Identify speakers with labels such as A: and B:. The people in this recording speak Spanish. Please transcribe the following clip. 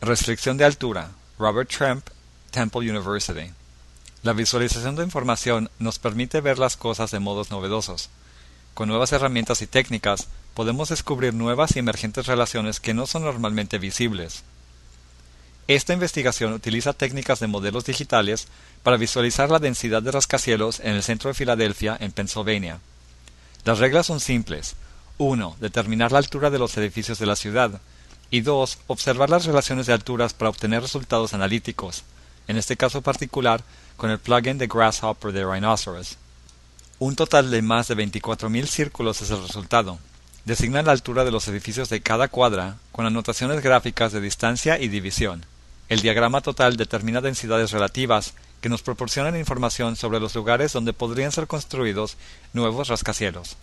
A: Restricción de altura. Robert Tremp, Temple University. La visualización de información nos permite ver las cosas de modos novedosos. Con nuevas herramientas y técnicas, podemos descubrir nuevas y emergentes relaciones que no son normalmente visibles. Esta investigación utiliza técnicas de modelos digitales para visualizar la densidad de rascacielos en el centro de Filadelfia, en Pennsylvania. Las reglas son simples. 1. Determinar la altura de los edificios de la ciudad. Y 2. Observar las relaciones de alturas para obtener resultados analíticos, en este caso particular con el plugin de Grasshopper de Rhinoceros. Un total de más de 24.000 círculos es el resultado. Designa la altura de los edificios de cada cuadra con anotaciones gráficas de distancia y división. El diagrama total determina densidades relativas que nos proporcionan información sobre los lugares donde podrían ser construidos nuevos rascacielos.